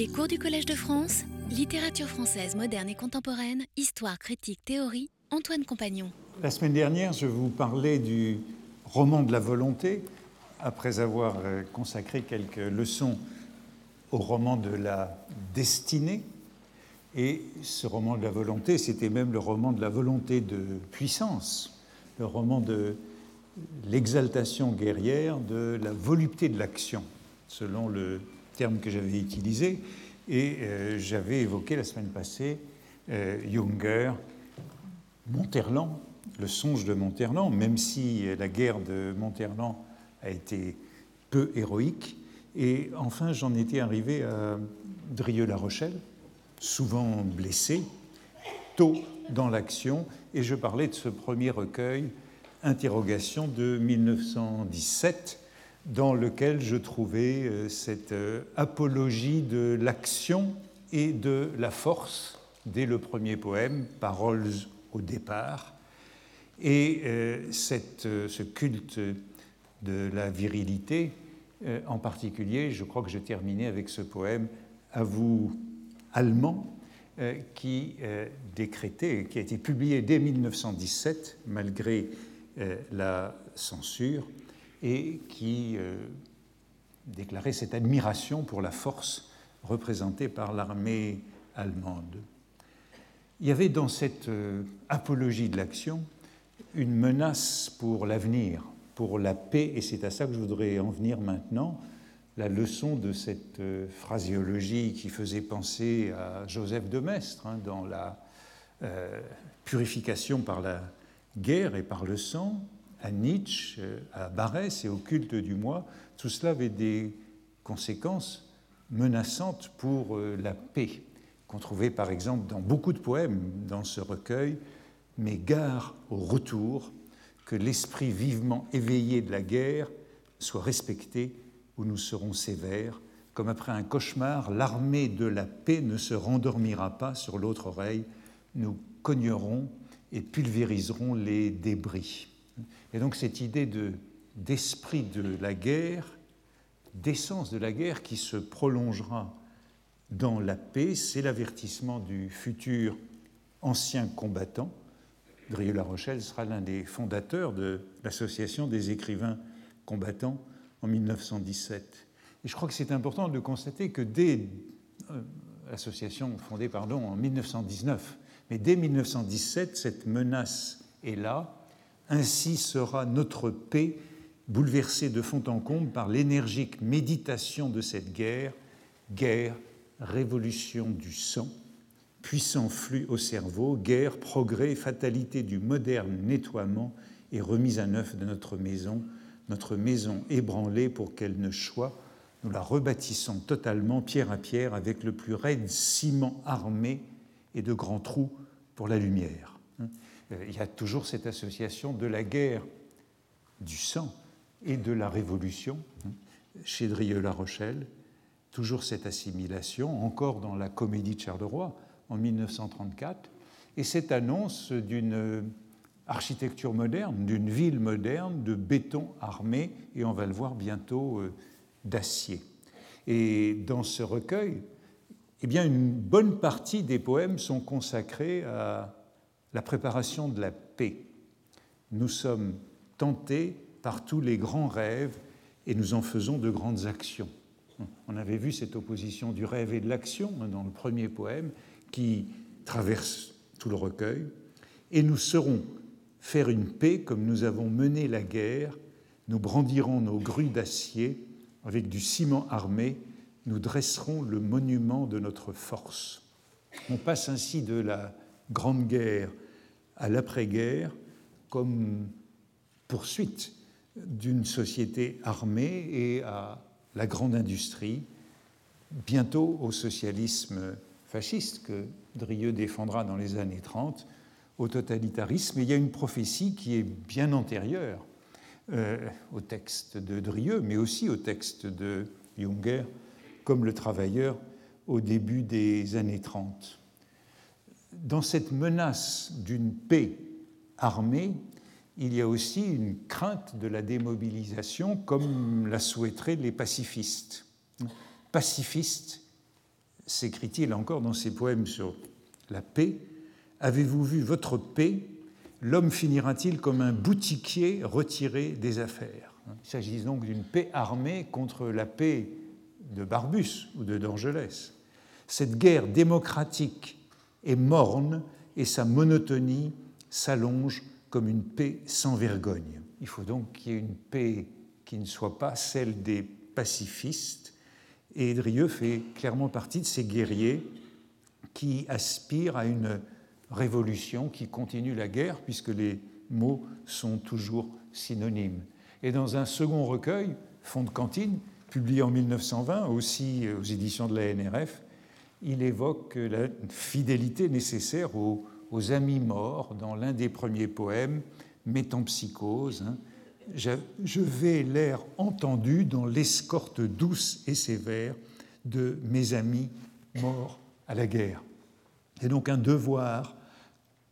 Les cours du Collège de France, littérature française moderne et contemporaine, histoire, critique, théorie, Antoine Compagnon. La semaine dernière, je vous parlais du roman de la volonté, après avoir euh, consacré quelques leçons au roman de la destinée. Et ce roman de la volonté, c'était même le roman de la volonté de puissance, le roman de l'exaltation guerrière, de la volupté de l'action, selon le terme que j'avais utilisé. Et euh, j'avais évoqué la semaine passée euh, Junger, Monterland, le songe de Monterland, même si la guerre de Monterland a été peu héroïque. Et enfin, j'en étais arrivé à Drieux-La Rochelle, souvent blessé, tôt dans l'action, et je parlais de ce premier recueil, Interrogation de 1917, dans lequel je trouvais euh, cette euh, apologie de l'action et de la force dès le premier poème, Paroles au départ, et euh, cette, ce culte de la virilité, en particulier, je crois que je terminais avec ce poème À vous, allemand, qui décrétait, qui a été publié dès 1917, malgré la censure, et qui euh, déclarait cette admiration pour la force représentée par l'armée allemande. Il y avait dans cette euh, apologie de l'action une menace pour l'avenir, pour la paix, et c'est à ça que je voudrais en venir maintenant. La leçon de cette euh, phraséologie qui faisait penser à Joseph de Maistre hein, dans la purification par la guerre et par le sang, à Nietzsche, à Barès et au culte du moi, tout cela avait des conséquences menaçantes pour euh, la paix, qu'on trouvait par exemple dans beaucoup de poèmes dans ce recueil, mais gare au retour, que l'esprit vivement éveillé de la guerre soit respecté ou nous serons sévères. Comme après un cauchemar, l'armée de la paix ne se rendormira pas sur l'autre oreille, nous cognerons et pulvériserons les débris. Et donc cette idée d'esprit de, la guerre, d'essence de la guerre qui se prolongera dans la paix, c'est l'avertissement du futur ancien combattant. Drieux-La Rochelle sera l'un des fondateurs de l'Association des écrivains combattants en 1917. Et je crois que c'est important de constater que dès euh, l'association fondée en 1919, mais dès 1917, cette menace est là, ainsi sera notre paix bouleversée de fond en comble par l'énergique méditation de cette guerre, guerre, révolution du sang, puissant flux au cerveau, guerre, progrès, fatalité du moderne nettoiement et remise à neuf de notre maison, notre maison ébranlée pour qu'elle ne choie, nous la rebâtissons totalement, pierre à pierre, avec le plus raide ciment armé et de grands trous pour la lumière. Euh, il y a toujours cette association de la guerre du sang et de la révolution hein, chez Drieux-La Rochelle, toujours cette assimilation, encore dans la comédie de Charleroi en 1934, et cette annonce d'une architecture moderne, d'une ville moderne, de béton armé, et on va le voir bientôt, euh, d'acier. Et dans ce recueil, eh bien, une bonne partie des poèmes sont consacrés à la préparation de la paix. Nous sommes tentés par tous les grands rêves et nous en faisons de grandes actions. On avait vu cette opposition du rêve et de l'action dans le premier poème qui traverse tout le recueil. Et nous saurons faire une paix comme nous avons mené la guerre. Nous brandirons nos grues d'acier avec du ciment armé. Nous dresserons le monument de notre force. On passe ainsi de la Grande Guerre à l'après-guerre comme poursuite d'une société armée et à la grande industrie, bientôt au socialisme fasciste que Drieux défendra dans les années 30, au totalitarisme. Il y a une prophétie qui est bien antérieure euh, au texte de Drieux, mais aussi au texte de Junger, comme le travailleur au début des années 30 dans cette menace d'une paix armée, il y a aussi une crainte de la démobilisation comme la souhaiteraient les pacifistes. Pacifiste, s'écrit-il encore dans ses poèmes sur la paix, avez-vous vu votre paix? L'homme finira-t-il comme un boutiquier retiré des affaires? Il s'agit donc d'une paix armée contre la paix de Barbus ou de Dorgelès. Cette guerre démocratique est morne et sa monotonie s'allonge comme une paix sans vergogne. Il faut donc qu'il y ait une paix qui ne soit pas celle des pacifistes, et Drieux fait clairement partie de ces guerriers qui aspirent à une révolution qui continue la guerre, puisque les mots sont toujours synonymes. Et dans un second recueil, Fond de cantine, publié en 1920, aussi aux éditions de la NRF, il évoque la fidélité nécessaire aux, amis morts dans l'un des premiers poèmes, Métampsychose. Hein. Je, vais l'air entendu dans l'escorte douce et sévère de mes amis morts à la guerre. Et donc un devoir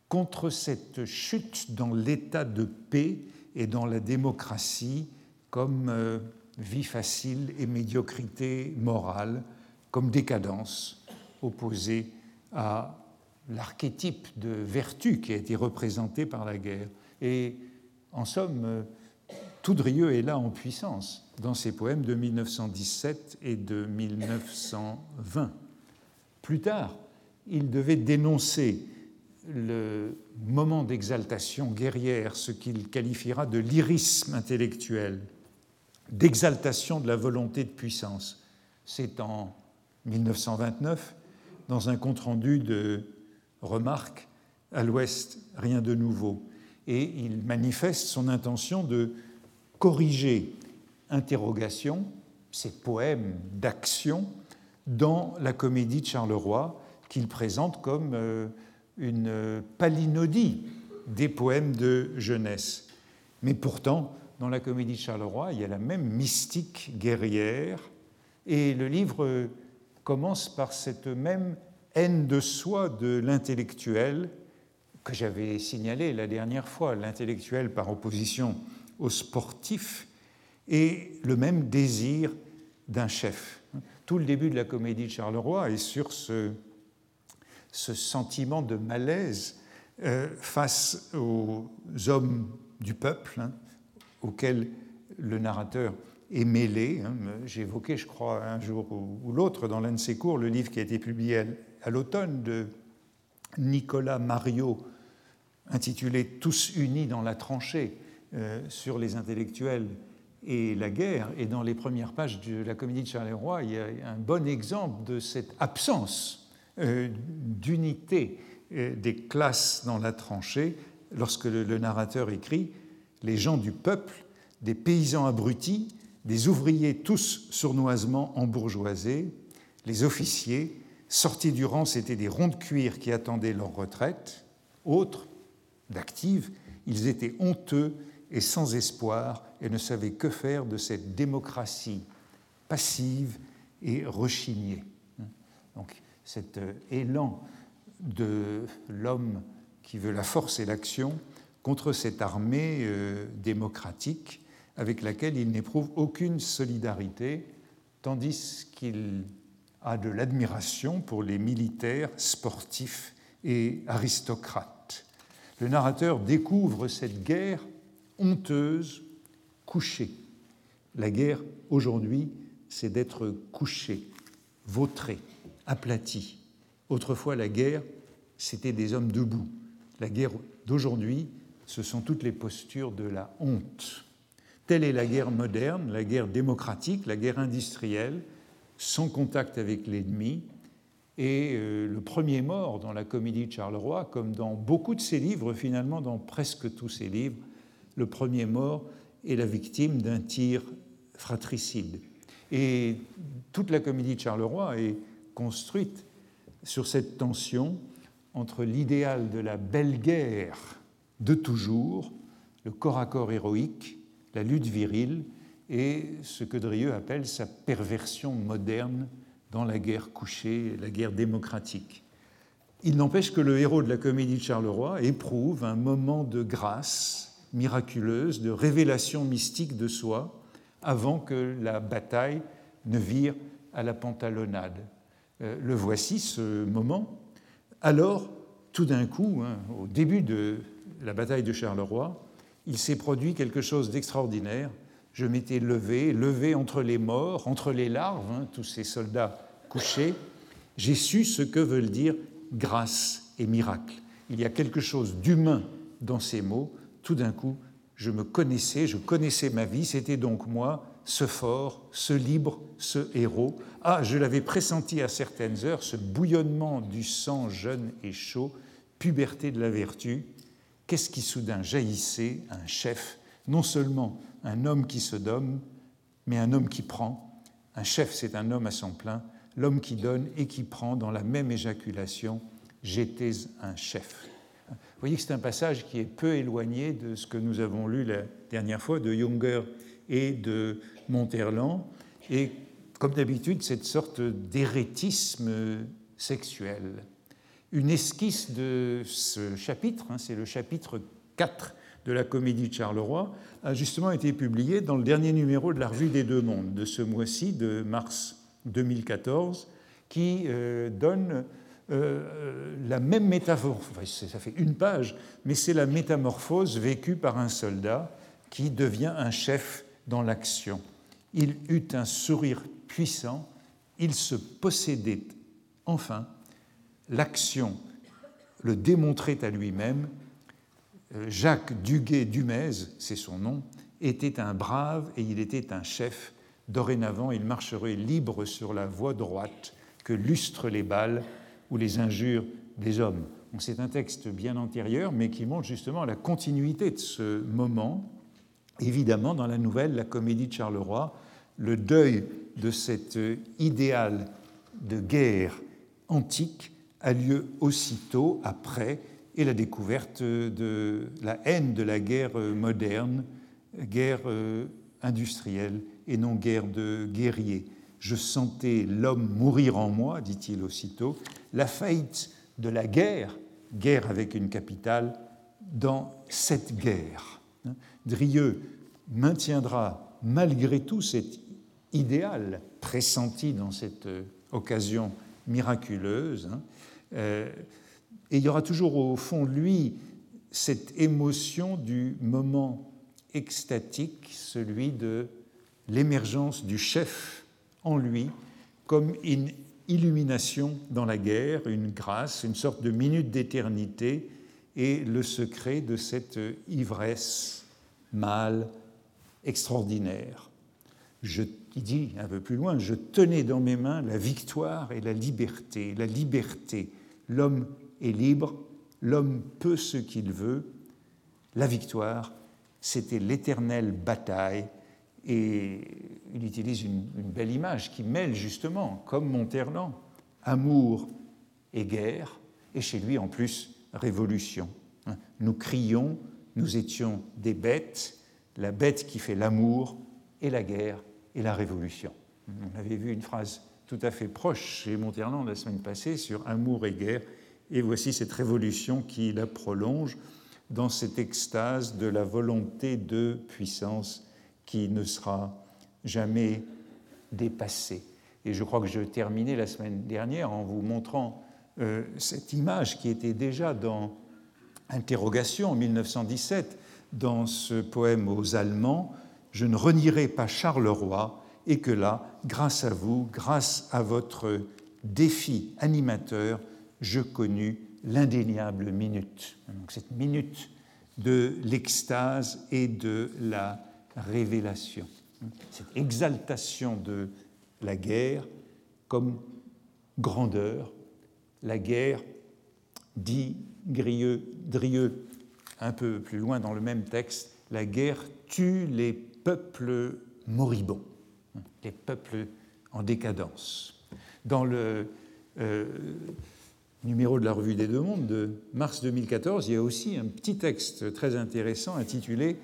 contre cette chute dans l'état de paix et dans la démocratie comme euh, vie facile et médiocrité morale, comme décadence opposée à l'archétype de vertu qui a été représenté par la guerre. Et en somme, Toudrieux est là en puissance dans ses poèmes de 1917 et de 1920. Plus tard, il devait dénoncer le moment d'exaltation guerrière, ce qu'il qualifiera de lyrisme intellectuel, d'exaltation de la volonté de puissance. C'est en 1929, dans un compte-rendu de remarques à l'Ouest, rien de nouveau. Et il manifeste son intention de corriger interrogation, ces poèmes d'action, dans la comédie de Charleroi, qu'il présente comme euh, une palinodie des poèmes de jeunesse. Mais pourtant, dans la comédie de Charleroi, il y a la même mystique guerrière, et le livre commence par cette même haine de soi de l'intellectuel que j'avais signalé la dernière fois, l'intellectuel par opposition au sportif, et le même désir d'un chef. Tout le début de la comédie de Charleroi est sur ce sentiment de malaise euh, face aux hommes du peuple hein, auxquels le narrateur est mêlé. Hein. J'ai je crois, un jour ou, l'autre dans l'un de ses cours, le livre qui a été publié à, l'automne de Nicolas Mario, intitulé Tous unis dans la tranchée euh, sur les intellectuels et la guerre. Et dans les premières pages de la comédie de Charleroi, il y a un bon exemple de cette absence euh, d'unité euh, des classes dans la tranchée lorsque le narrateur écrit Les gens du peuple, des paysans abrutis, des ouvriers tous sournoisement embourgeoisés, les officiers, sortis du rang, c'étaient des ronds de cuir qui attendaient leur retraite, autres, d'actives, ils étaient honteux et sans espoir et ne savaient que faire de cette démocratie passive et rechignée. Donc, cet euh, élan de l'homme qui veut la force et l'action contre cette armée euh, démocratique avec laquelle il n'éprouve aucune solidarité, tandis qu'il a de l'admiration pour les militaires, sportifs et aristocrates. Le narrateur découvre cette guerre honteuse, couchée. La guerre aujourd'hui, c'est d'être couché, vautré aplati. Autrefois, la guerre, c'était des hommes debout. La guerre d'aujourd'hui, ce sont toutes les postures de la honte. Telle est la guerre moderne, la guerre démocratique, la guerre industrielle, sans contact avec l'ennemi. Et euh, le premier mort dans la comédie de Charleroi, comme dans beaucoup de ses livres, finalement dans presque tous ses livres, le premier mort est la victime d'un tir fratricide. Et toute la comédie de Charleroi est construite sur cette tension entre l'idéal de la belle guerre de toujours, le corps à corps héroïque, la lutte virile, et ce que Drieux appelle sa perversion moderne dans la guerre couchée, la guerre démocratique. Il n'empêche que le héros de la comédie de Charleroi éprouve un moment de grâce miraculeuse, de révélation mystique de soi, avant que la bataille ne vire à la pantalonnade le voici, ce moment. Alors, tout d'un coup, hein, au début de la bataille de Charleroi, il s'est produit quelque chose d'extraordinaire. Je m'étais levé, levé entre les morts, entre les larves, hein, tous ces soldats couchés. J'ai su ce que veulent dire grâce et miracle. Il y a quelque chose d'humain dans ces mots. Tout d'un coup, je me connaissais, je connaissais ma vie. C'était donc moi, ce fort, ce libre, ce héros. Ah, je l'avais pressenti à certaines heures, ce bouillonnement du sang jeune et chaud, puberté de la vertu, qu'est-ce qui soudain jaillissait Un chef, non seulement un homme qui se donne, mais un homme qui prend. Un chef, c'est un homme à son plein, l'homme qui donne et qui prend dans la même éjaculation J'étais un chef. Vous voyez que c'est un passage qui est peu éloigné de ce que nous avons lu la dernière fois de Junger et de Monterland, et comme d'habitude, cette sorte d'érétisme sexuel une esquisse de ce chapitre, hein, c'est le chapitre 4 de la comédie de Charleroi, a justement été publié dans le dernier numéro de la Revue des Deux Mondes de ce mois-ci, de mars 2014, qui euh, donne euh, la même métamorphose, ça fait une page, mais c'est la métamorphose vécue par un soldat qui devient un chef dans l'action. Il eut un sourire puissant, il se possédait enfin l'action le démontrait à lui-même. Jacques Duguay-Dumez, c'est son nom, était un brave et il était un chef. Dorénavant, il marcherait libre sur la voie droite que lustrent les balles ou les injures des hommes. C'est un texte bien antérieur, mais qui montre justement la continuité de ce moment. Évidemment, dans la nouvelle La comédie de Charleroi, le deuil de cet idéal de guerre antique a lieu aussitôt après et la découverte de la haine de la guerre moderne, guerre euh, industrielle et non guerre de guerriers. Je sentais l'homme mourir en moi, dit-il aussitôt, la faillite de la guerre, guerre avec une capitale, dans cette guerre. Drieux maintiendra malgré tout cet idéal pressenti dans cette euh, occasion miraculeuse. Euh, et il y aura toujours au fond de lui cette émotion du moment extatique, celui de l'émergence du chef en lui, comme une illumination dans la guerre, une grâce, une sorte de minute d'éternité et le secret de cette ivresse mâle extraordinaire. Il dit un peu plus loin, je tenais dans mes mains la victoire et la liberté, la liberté L'homme est libre, l'homme peut ce qu'il veut. La victoire, c'était l'éternelle bataille. Et il utilise une, belle image qui mêle justement, comme Monterland, amour et guerre, et chez lui en plus révolution. Nous crions, nous étions des bêtes, la bête qui fait l'amour et la guerre et la révolution. On avait vu une phrase tout à fait proche chez Monterland la semaine passée sur amour et guerre. Et voici cette révolution qui la prolonge dans cette extase de la volonté de puissance qui ne sera jamais dépassée. Et je crois que je terminais la semaine dernière en vous montrant euh, cette image qui était déjà dans Interrogation en 1917, dans ce poème aux Allemands, Je ne renierai pas Charleroi, et que là, grâce à vous, grâce à votre défi animateur, je connus l'indéniable minute. Cette minute de l'extase et de la révélation. Cette exaltation de la guerre comme grandeur. La guerre, dit Grieux, Drieux un peu plus loin dans le même texte, la guerre tue les peuples moribonds les peuples en décadence. Dans le euh, numéro de la Revue des Deux Mondes de mars 2014, il y a aussi un petit texte très intéressant intitulé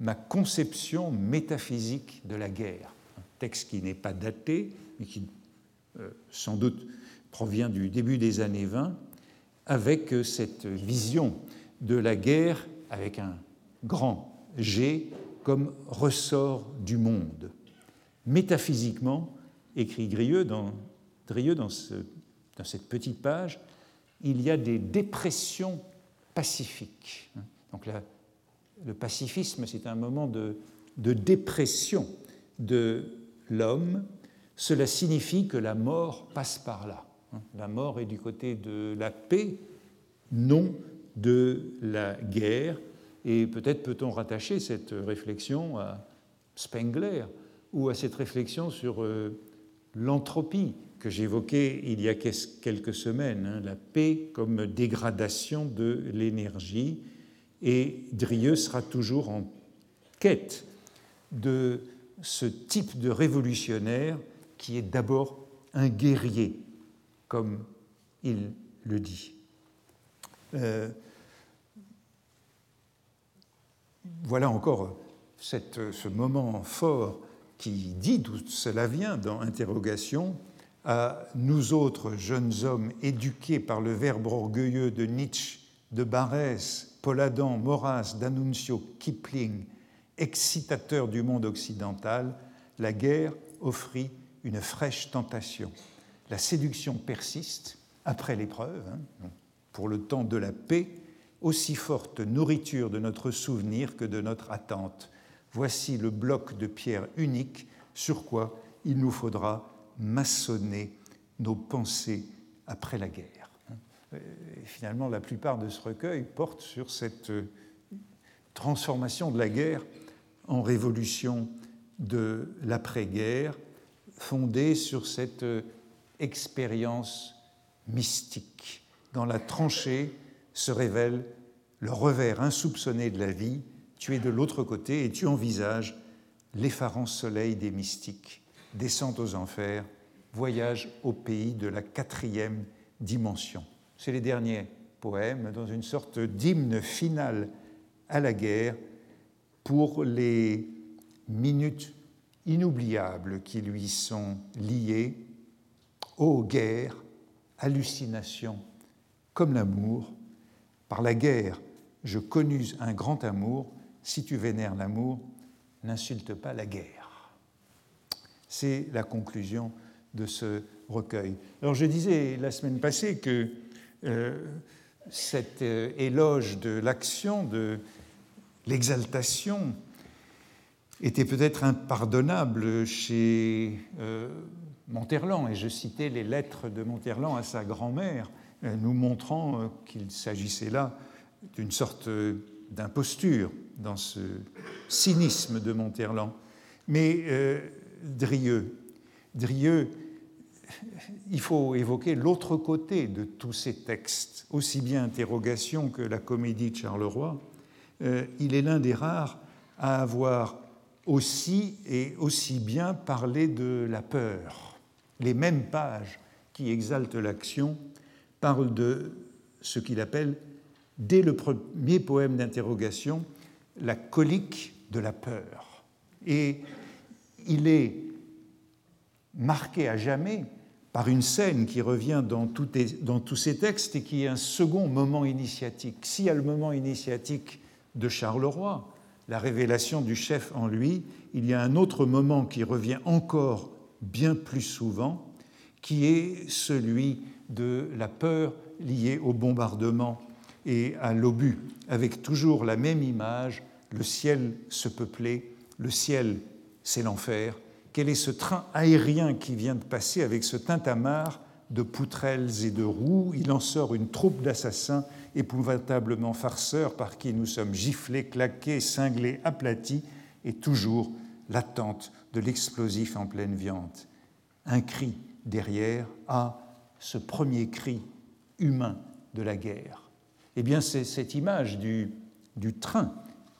Ma conception métaphysique de la guerre. Un texte qui n'est pas daté, mais qui euh, sans doute provient du début des années 20, avec cette vision de la guerre avec un grand G comme ressort du monde métaphysiquement, écrit Drieux dans, dans ce dans cette petite page, il y a des dépressions pacifiques. Donc le pacifisme, c'est un moment de, de dépression de l'homme. Cela signifie que la mort passe par là. La mort est du côté de la paix, non de la guerre. Et peut-être peut-on rattacher cette réflexion à Spengler ou à cette réflexion sur euh, l'entropie que j'évoquais il y a quelques semaines, hein, la paix comme dégradation de l'énergie. Et Drieux sera toujours en quête de ce type de révolutionnaire qui est d'abord un guerrier, comme il le dit. Euh, voilà encore ce moment fort qui dit d'où cela vient dans Interrogation à nous autres jeunes hommes éduqués par le verbe orgueilleux de Nietzsche, de Barès, Paul Adam, Maurras, D'Annunzio, Kipling, excitateurs du monde occidental, la guerre offrit une fraîche tentation. La séduction persiste après l'épreuve, hein, pour le temps de la paix, aussi forte nourriture de notre souvenir que de notre attente. Voici le bloc de pierre unique sur quoi il nous faudra maçonner nos pensées après la guerre. Et finalement, la plupart de ce recueil porte sur cette euh, transformation de la guerre en révolution de l'après-guerre, fondée sur cette euh, expérience mystique. Dans la tranchée se révèle le revers insoupçonné de la vie, tu es de l'autre côté et tu envisages l'effarant soleil des mystiques, descente aux enfers, voyage au pays de la quatrième dimension. C'est les derniers poèmes dans une sorte d'hymne final à la guerre pour les minutes inoubliables qui lui sont liées. Ô guerre, hallucination, comme l'amour, par la guerre, je connus un grand amour, si tu vénères l'amour, n'insulte pas la guerre. C'est la conclusion de ce recueil. Alors je disais la semaine passée que euh, cet euh, éloge de l'action, de l'exaltation, était peut-être impardonnable chez euh, Monterland, et je citais les lettres de Monterland à sa grand-mère, nous montrant qu'il s'agissait là d'une sorte d'imposture dans ce cynisme de Monterland. Mais euh, Drieux, Drieux, il faut évoquer l'autre côté de tous ces textes, aussi bien Interrogation que la comédie de Charleroi. Euh, il est l'un des rares à avoir aussi et aussi bien parlé de la peur. Les mêmes pages qui exaltent l'action parlent de ce qu'il appelle, dès le premier poème d'interrogation, la colique de la peur. Et il est marqué à jamais par une scène qui revient dans, tous ces textes et qui est un second moment initiatique. S'il y a le moment initiatique de Charleroi, la révélation du chef en lui, il y a un autre moment qui revient encore bien plus souvent, qui est celui de la peur liée au bombardement et à l'obus, avec toujours la même image, le ciel se peuplait, le ciel c'est l'enfer. Quel est ce train aérien qui vient de passer avec ce tintamarre de poutrelles et de roues? Il en sort une troupe d'assassins épouvantablement farceurs par qui nous sommes giflés, claqués, cinglés, aplatis, et toujours l'attente de l'explosif en pleine viande. Un cri derrière à ce premier cri humain de la guerre. Eh bien, c'est cette image du, train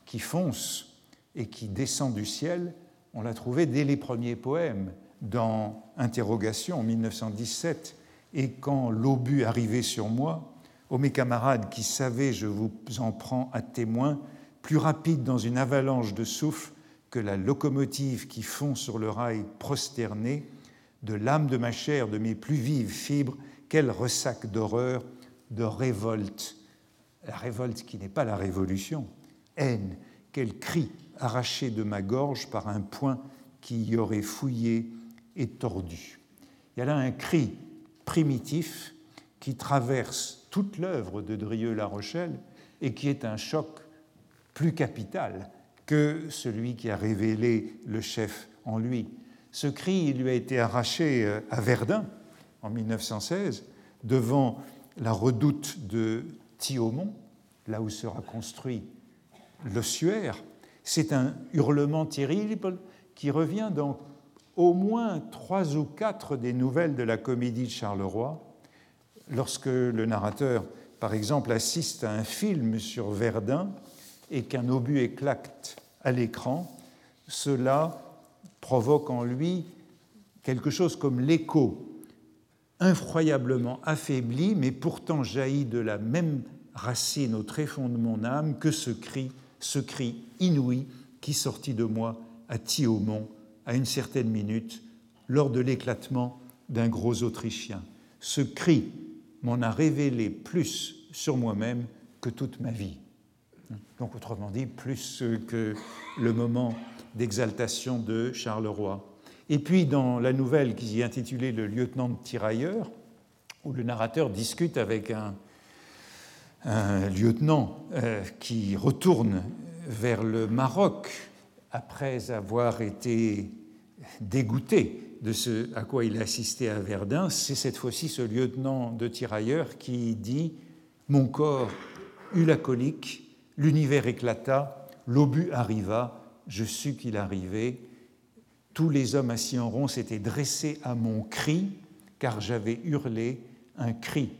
qui fonce et qui descend du ciel, on l'a trouvé dès les premiers poèmes dans Interrogation en 1917. Et quand l'obus arrivait sur moi, ô mes camarades qui savaient, je vous en prends à témoin, plus rapide dans une avalanche de souffle que la locomotive qui fond sur le rail prosterné, de l'âme de ma chair, de mes plus vives fibres, quel ressac d'horreur, de révolte. La révolte qui n'est pas la révolution, haine, quel cri arraché de ma gorge par un poing qui y aurait fouillé et tordu. Il y a là un cri primitif qui traverse toute l'œuvre de Drieux-La Rochelle et qui est un choc plus capital que celui qui a révélé le chef en lui. Ce cri lui a été arraché euh, à Verdun en 1916 devant la redoute de Thiaumont, là où sera construit l'ossuaire. C'est un hurlement terrible qui revient dans au moins trois ou quatre des nouvelles de la comédie de Charleroi, lorsque le narrateur, par exemple, assiste à un film sur Verdun et qu'un obus éclate à l'écran, cela provoque en lui quelque chose comme l'écho incroyablement affaibli, mais pourtant jaillit de la même racine au tréfonds de mon âme que ce cri, ce cri inouï qui sortit de moi à Thiaumont à une certaine minute lors de l'éclatement d'un gros Autrichien. Ce cri m'en a révélé plus sur moi-même que toute ma vie. Donc autrement dit, plus que le moment d'exaltation de Charleroi. Et puis dans la nouvelle qui est intitulée Le lieutenant de tirailleur, où le narrateur discute avec un, lieutenant euh, qui retourne vers le Maroc après avoir été dégoûté de ce à quoi il a assisté à Verdun, c'est cette fois-ci ce lieutenant de tirailleurs qui dit Mon corps eut la colique, l'univers éclata, l'obus arriva, je sus qu'il arrivait. Tous les hommes assis en rond s'étaient dressés à mon cri, car j'avais hurlé un cri.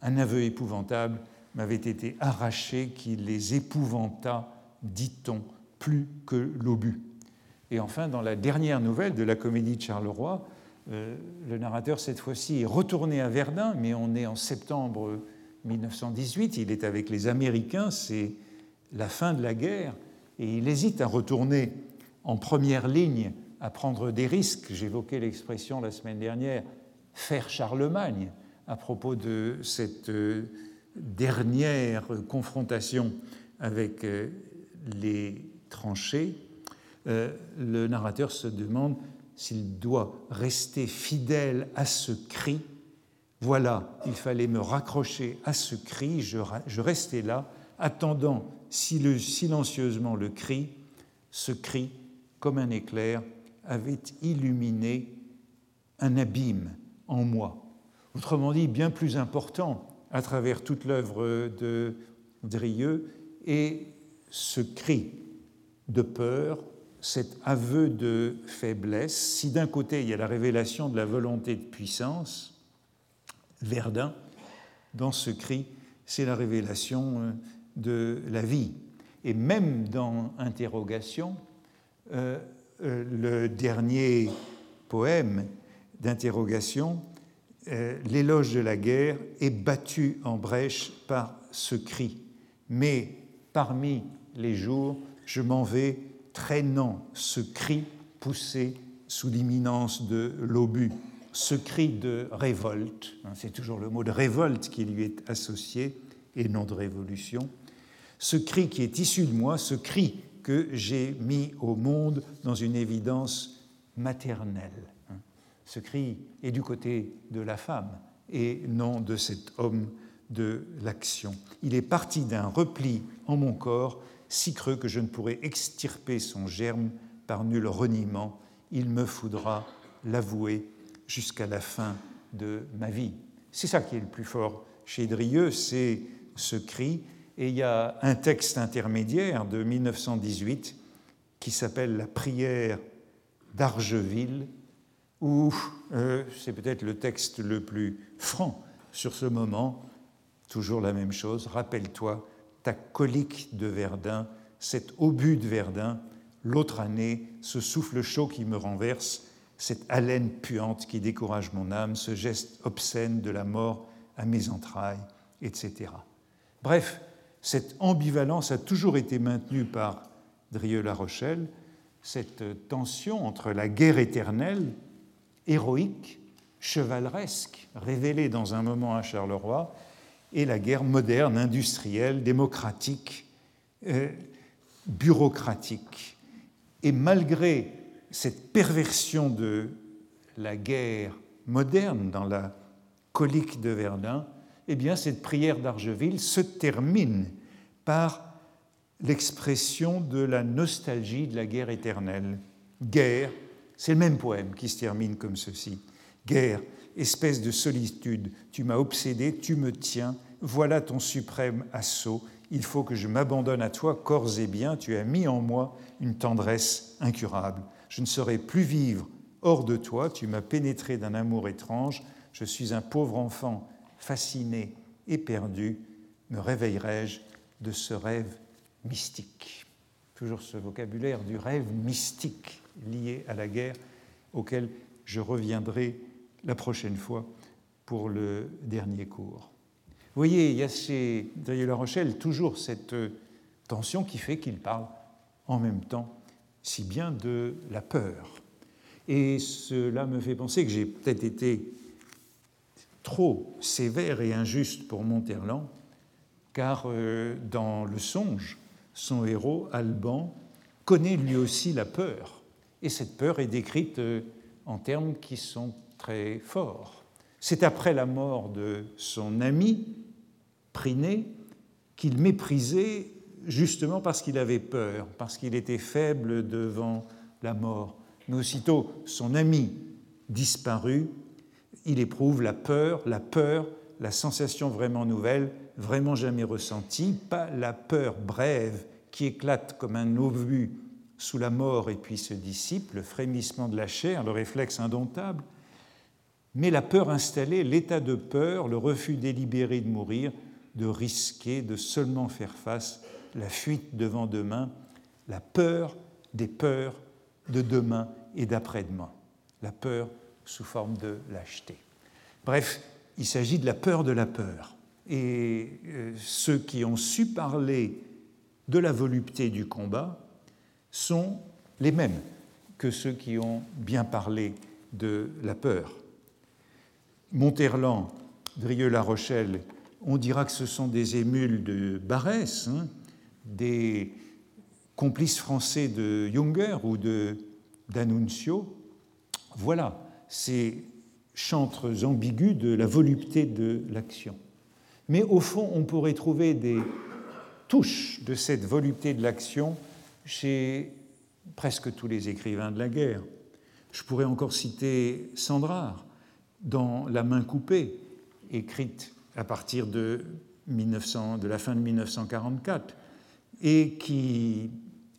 Un aveu épouvantable m'avait été arraché qui les épouvanta, dit-on, plus que l'obus. Et enfin, dans la dernière nouvelle de la comédie de Charleroi, euh, le narrateur, cette fois-ci, est retourné à Verdun, mais on est en septembre 1918, il est avec les Américains, c'est la fin de la guerre, et il hésite à retourner en première ligne, à prendre des risques. J'évoquais l'expression la semaine dernière, faire Charlemagne, à propos de cette euh, dernière confrontation avec euh, les tranchées, euh, le narrateur se demande s'il doit rester fidèle à ce cri. Voilà, il fallait me raccrocher à ce cri, je, restais là, attendant silencieusement le cri. Ce cri, comme un éclair, avait illuminé un abîme en moi. Autrement dit, bien plus important à travers toute l'œuvre de Drieux, et ce cri de peur, cet aveu de faiblesse. Si d'un côté il y a la révélation de la volonté de puissance, Verdun, dans ce cri, c'est la révélation euh, de la vie. Et même dans Interrogation, euh, le dernier poème d'interrogation, l'éloge de la guerre, est battu en brèche par ce cri. Mais parmi les jours, je m'en vais traînant ce cri poussé sous l'imminence de l'obus, ce cri de révolte, hein, c'est toujours le mot de révolte qui lui est associé et non de révolution, ce cri qui est issu de moi, ce cri que j'ai mis au monde dans une évidence maternelle. Ce cri est du côté de la femme et non de cet homme de l'action. Il est parti d'un repli en mon corps si creux que je ne pourrais extirper son germe par nul reniement, il me faudra l'avouer jusqu'à la fin de ma vie. C'est ça qui est le plus fort chez Drieux, c'est ce cri. Et il y a un texte intermédiaire de 1918 qui s'appelle La prière d'Argeville, où euh, c'est peut-être le texte le plus franc sur ce moment. Toujours la même chose, rappelle-toi ta colique de Verdun, cet obus de Verdun, l'autre année, ce souffle chaud qui me renverse, cette haleine puante qui décourage mon âme, ce geste obscène de la mort à mes entrailles, etc. Bref, cette ambivalence a toujours été maintenue par Drieux-La Rochelle, cette tension entre la guerre éternelle, héroïque, chevaleresque, révélée dans un moment à Charleroi, et la guerre moderne, industrielle, démocratique, euh, bureaucratique. Et malgré cette perversion de la guerre moderne dans la colique de Verdun, eh bien, cette prière d'Argeville se termine par l'expression de la nostalgie de la guerre éternelle. Guerre, c'est le même poème qui se termine comme ceci. Guerre, espèce de solitude, tu m'as obsédé, tu me tiens, voilà ton suprême assaut, il faut que je m'abandonne à toi, corps et bien, tu as mis en moi une tendresse incurable. Je ne saurais plus vivre hors de toi, tu m'as pénétré d'un amour étrange, je suis un pauvre enfant fasciné et perdu, me réveillerai-je de ce rêve mystique? Toujours ce vocabulaire du rêve mystique lié à la guerre auquel je reviendrai la prochaine fois pour le dernier cours. Vous voyez, il y a chez Daniel La Rochelle toujours cette tension qui fait qu'il parle en même temps si bien de la peur. Et cela me fait penser que j'ai peut-être été trop sévère et injuste pour Monterland, car euh, dans Le Songe, son héros, Alban, connaît lui aussi la peur. Et cette peur est décrite euh, en termes qui sont très forts. C'est après la mort de son ami, Priné, qu'il méprisait justement parce qu'il avait peur, parce qu'il était faible devant la mort. Mais aussitôt son ami disparu, il éprouve la peur, la peur, la sensation vraiment nouvelle, vraiment jamais ressentie, pas la peur brève qui éclate comme un obus sous la mort et puis se dissipe, le frémissement de la chair, le réflexe indomptable, mais la peur installée, l'état de peur, le refus délibéré de mourir, de risquer, de seulement faire face, la fuite devant demain, la peur des peurs de demain et d'après-demain, la peur sous forme de lâcheté. Bref, il s'agit de la peur de la peur. Et euh, ceux qui ont su parler de la volupté du combat sont les mêmes que ceux qui ont bien parlé de la peur. Monterland, Drieux-La Rochelle, on dira que ce sont des émules de Barès, hein, des complices français de Junger ou d'Annunzio. Voilà ces chantres ambigus de la volupté de l'action. Mais au fond, on pourrait trouver des touches de cette volupté de l'action chez presque tous les écrivains de la guerre. Je pourrais encore citer Sandrard dans La main coupée, écrite à partir de, 1900, de la fin de 1944, et qui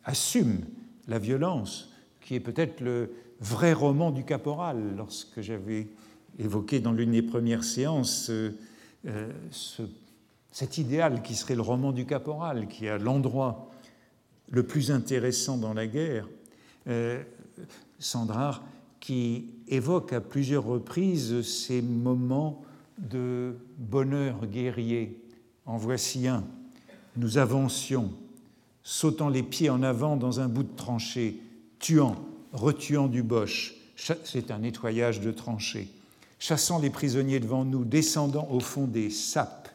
assume la violence, qui est peut-être le vrai roman du caporal. Lorsque j'avais évoqué dans l'une des premières séances euh, euh, cet idéal qui serait le roman du caporal, qui est l'endroit le plus intéressant dans la guerre, euh, Sandrard qui évoque à plusieurs reprises ces moments de bonheur guerrier. En voici un. Nous avancions, sautant les pieds en avant dans un bout de tranchée, tuant, retuant du boche. C'est un nettoyage de tranchées. Chassant les prisonniers devant nous, descendant au fond des sapes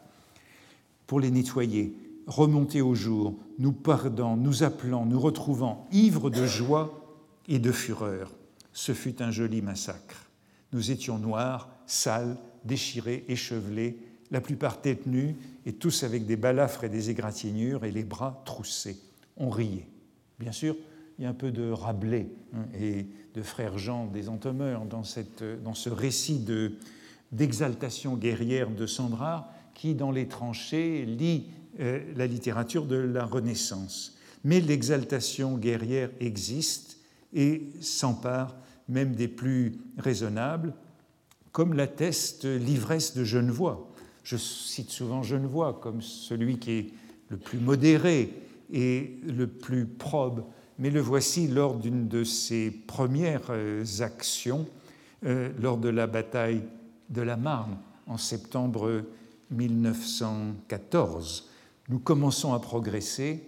pour les nettoyer, remonter au jour, nous perdant, nous appelant, nous retrouvant, ivres de joie et de fureur. Ce fut un joli massacre. Nous étions noirs, sales, déchirés, échevelés, la plupart tête nue et tous avec des balafres et des égratignures et les bras troussés. On riait. Bien sûr, il y a un peu de Rabelais hein, et de frère Jean des Entomeurs dans, cette, dans ce récit d'exaltation guerrière de Sandra qui, dans les tranchées, lit euh, la littérature de la Renaissance. Mais l'exaltation guerrière existe et s'empare même des plus raisonnables, comme l'atteste l'ivresse de Genevois. Je cite souvent Genevois comme celui qui est le plus modéré et le plus probe, mais le voici lors d'une de ses premières euh, actions, euh, lors de la bataille de la Marne en septembre 1914. Nous commençons à progresser,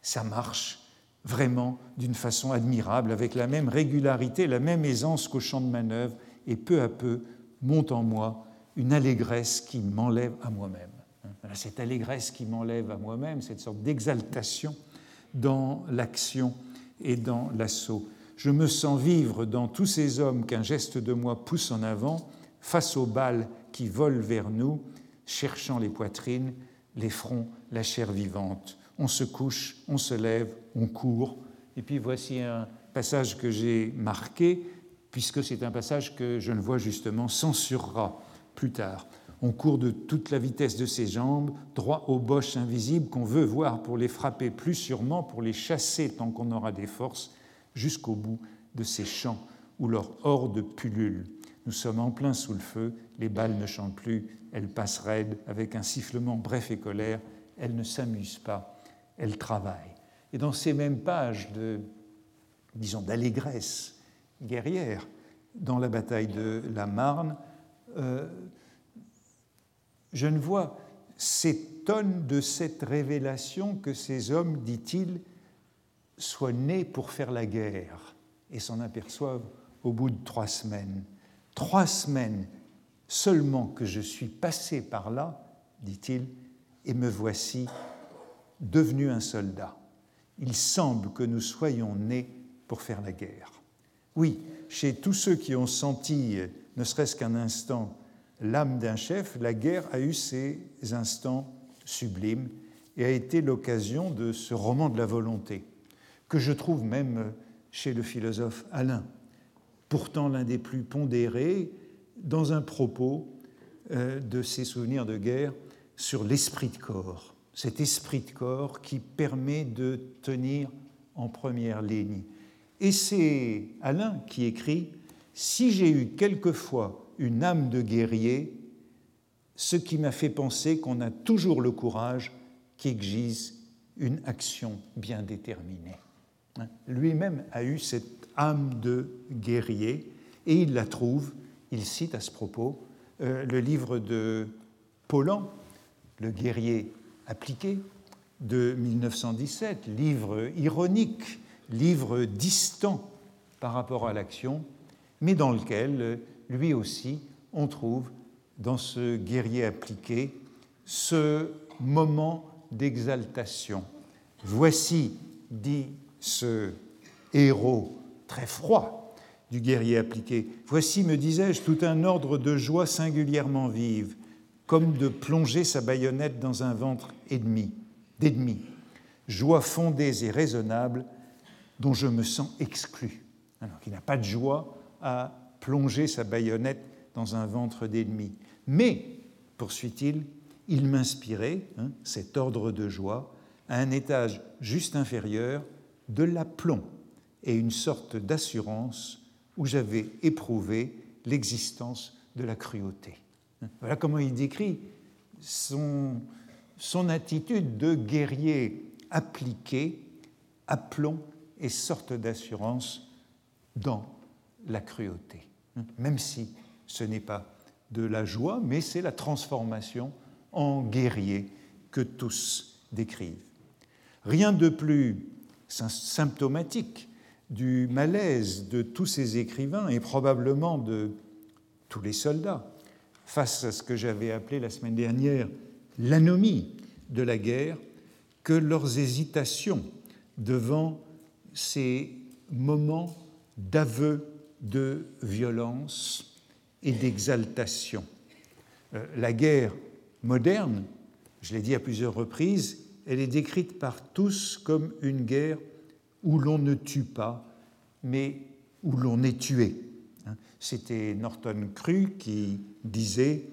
ça marche vraiment d'une façon admirable, avec la même régularité, la même aisance qu'au champ de manœuvre, et peu à peu monte en moi une allégresse qui m'enlève à moi-même. Cette allégresse qui m'enlève à moi-même, cette sorte d'exaltation dans l'action et dans l'assaut. Je me sens vivre dans tous ces hommes qu'un geste de moi pousse en avant, face aux balles qui volent vers nous, cherchant les poitrines, les fronts, la chair vivante. On se couche, on se lève, on court. Et puis voici un passage que j'ai marqué, puisque c'est un passage que je ne vois justement censurera plus tard. On court de toute la vitesse de ses jambes, droit aux boches invisibles qu'on veut voir pour les frapper plus sûrement, pour les chasser tant qu'on aura des forces, jusqu'au bout de ces champs où leur horde pullule. Nous sommes en plein sous le feu, les balles ne chantent plus, elles passent raides avec un sifflement bref et colère, elles ne s'amusent pas, elles travaillent. Et dans ces mêmes pages de, disons, d'allégresse guerrière, dans la bataille de la Marne, euh, je ne vois s'étonne de cette révélation que ces hommes, dit-il, soient nés pour faire la guerre et s'en aperçoivent au bout de trois semaines. Trois semaines seulement que je suis passé par là, dit-il, et me voici devenu un soldat. Il semble que nous soyons nés pour faire la guerre. Oui, chez tous ceux qui ont senti, ne serait-ce qu'un instant, l'âme d'un chef, la guerre a eu ses instants sublimes et a été l'occasion de ce roman de la volonté, que je trouve même chez le philosophe Alain, pourtant l'un des plus pondérés, dans un propos euh, de ses souvenirs de guerre sur l'esprit de corps, cet esprit de corps qui permet de tenir en première ligne. Et c'est Alain qui écrit Si j'ai eu quelquefois une âme de guerrier, ce qui m'a fait penser qu'on a toujours le courage qui exige une action bien déterminée. Hein? Lui-même a eu cette âme de guerrier et il la trouve, il cite à ce propos euh, le livre de Paulan, Le guerrier appliqué, de 1917, livre ironique, livre distant par rapport à l'action, mais dans lequel lui aussi, on trouve dans ce guerrier appliqué ce moment d'exaltation. Voici, dit ce héros très froid du guerrier appliqué, voici, me disais-je, tout un ordre de joie singulièrement vive, comme de plonger sa baïonnette dans un ventre ennemi, d'ennemi, joie fondée et raisonnable dont je me sens exclu. Alors qu'il n'a pas de joie à plonger sa baïonnette dans un ventre d'ennemi. Mais, poursuit-il, il m'inspirait, hein, cet ordre de joie, à un étage juste inférieur, de l'aplomb et une sorte d'assurance où j'avais éprouvé l'existence de la cruauté. Voilà comment il décrit son, son attitude de guerrier appliqué, aplomb et sorte d'assurance dans la cruauté même si ce n'est pas de la joie, mais c'est la transformation en guerrier que tous décrivent. Rien de plus symptomatique du malaise de tous ces écrivains et probablement de tous les soldats face à ce que j'avais appelé la semaine dernière l'anomie de la guerre que leurs hésitations devant ces moments d'aveu de violence et d'exaltation. Euh, la guerre moderne, je l'ai dit à plusieurs reprises, elle est décrite par tous comme une guerre où l'on ne tue pas, mais où l'on est tué. Hein, c'était Norton Cru qui disait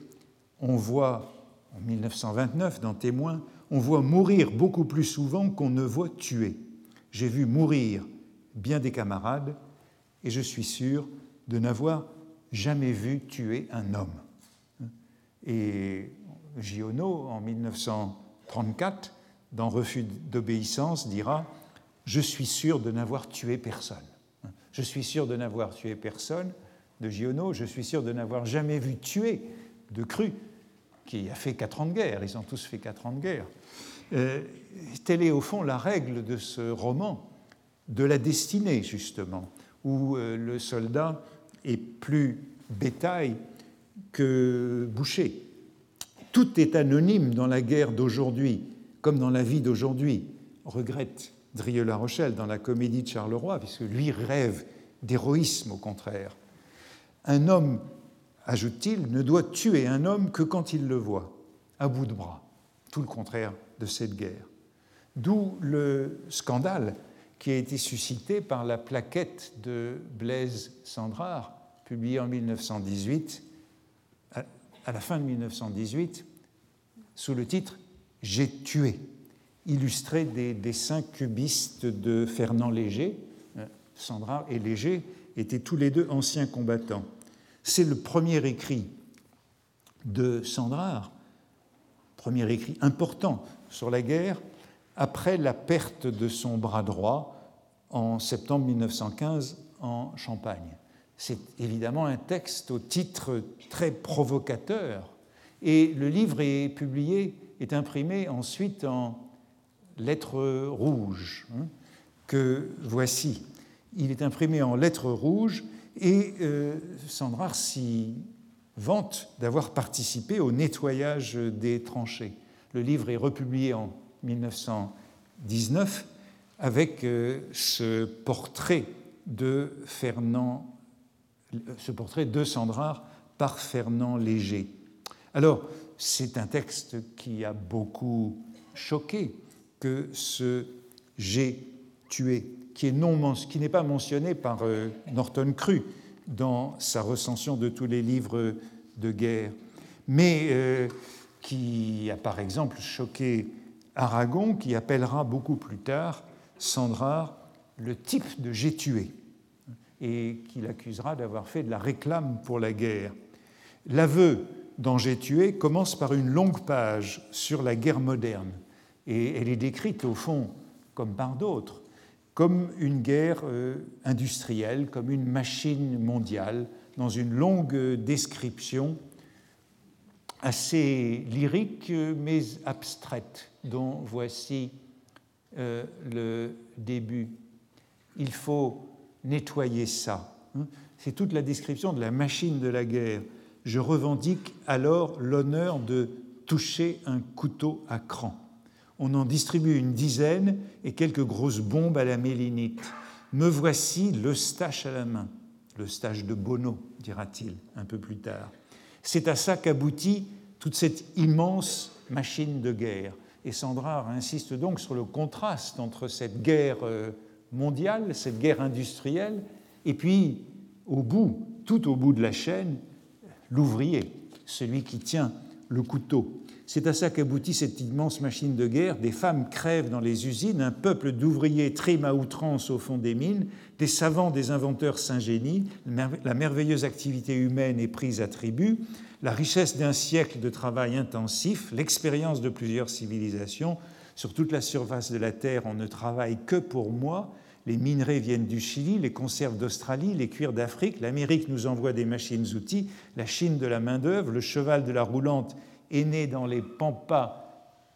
On voit, en 1929, dans Témoin, on voit mourir beaucoup plus souvent qu'on ne voit tuer. J'ai vu mourir bien des camarades et je suis sûr de n'avoir jamais vu tuer un homme. Et Giono, en 1934, dans Refus d'obéissance, dira Je suis sûr de n'avoir tué personne. Je suis sûr de n'avoir tué personne de Giono, je suis sûr de n'avoir jamais vu tuer de Cru, qui a fait quatre ans de guerre, ils ont tous fait quatre ans de guerre. Euh, telle est au fond la règle de ce roman, de la destinée, justement où euh, le soldat est plus bétail que boucher. Tout est anonyme dans la guerre d'aujourd'hui, comme dans la vie d'aujourd'hui, regrette Drieux-La Rochelle dans la comédie de Charleroi, puisque lui rêve d'héroïsme au contraire. Un homme ajoute-t-il, ne doit tuer un homme que quand il le voit, à bout de bras, tout le contraire de cette guerre. D'où le scandale qui a été suscité par la plaquette de Blaise Sandrard, publiée en 1918, à la fin de 1918, sous le titre J'ai tué, illustré des dessins cubistes de Fernand Léger. Sandrard et Léger étaient tous les deux anciens combattants. C'est le premier écrit de Sandrard, premier écrit important sur la guerre, après la perte de son bras droit en septembre 1915 en Champagne. C'est évidemment un texte au titre très provocateur et le livre est publié, est imprimé ensuite en lettres rouges, hein, que voici. Il est imprimé en lettres rouges et euh, Sandrard s'y vante d'avoir participé au nettoyage des tranchées. Le livre est republié en 1919 avec euh, ce portrait de Fernand, ce portrait de Sandrard par Fernand Léger. Alors, c'est un texte qui a beaucoup choqué que ce j'ai tué, qui n'est pas mentionné par euh, Norton Cru dans sa recension de tous les livres de guerre, mais euh, qui a par exemple choqué Aragon, qui appellera beaucoup plus tard Sandrard le type de j'ai tué, et qui l'accusera d'avoir fait de la réclame pour la guerre. L'aveu dans J'ai tué commence par une longue page sur la guerre moderne, et elle est décrite au fond, comme par d'autres, comme une guerre euh, industrielle, comme une machine mondiale, dans une longue description assez lyrique mais abstraite, dont voici euh, le début. Il faut nettoyer ça. Hein. C'est toute la description de la machine de la guerre. Je revendique alors l'honneur de toucher un couteau à cran on en distribue une dizaine et quelques grosses bombes à la mélinite. Me voici le stache à la main, le stache de Bono, dira-t-il un peu plus tard. C'est à ça qu'aboutit toute cette immense machine de guerre. Et Sandrard insiste donc sur le contraste entre cette guerre euh, mondiale, cette guerre industrielle, et puis au bout, tout au bout de la chaîne, l'ouvrier, celui qui tient le couteau. C'est à ça qu'aboutit cette immense machine de guerre. Des femmes crèvent dans les usines, un peuple d'ouvriers trime à outrance au fond des mines, des savants, des inventeurs s'ingénient, la merveilleuse activité humaine est prise à tribut, la richesse d'un siècle de travail intensif, l'expérience de plusieurs civilisations. Sur toute la surface de la Terre, on ne travaille que pour moi. Les minerais viennent du Chili, les conserves d'Australie, les cuirs d'Afrique. L'Amérique nous envoie des machines-outils, la Chine de la main-d'œuvre, le cheval de la roulante est né dans les pampas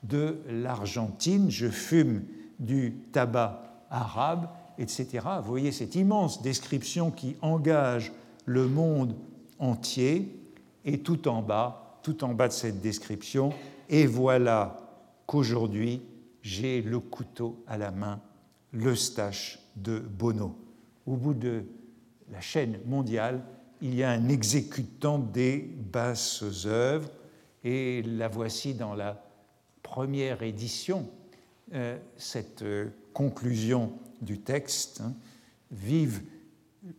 de l'Argentine, je fume du tabac arabe, etc. Vous voyez cette immense description qui engage le monde entier, et tout en bas, tout en bas de cette description, et voilà qu'aujourd'hui, j'ai le couteau à la main, le stache de Bono. Au bout de la chaîne mondiale, il y a un exécutant des basses œuvres, et la voici dans la première édition, euh, cette euh, conclusion du texte. Hein. Vive,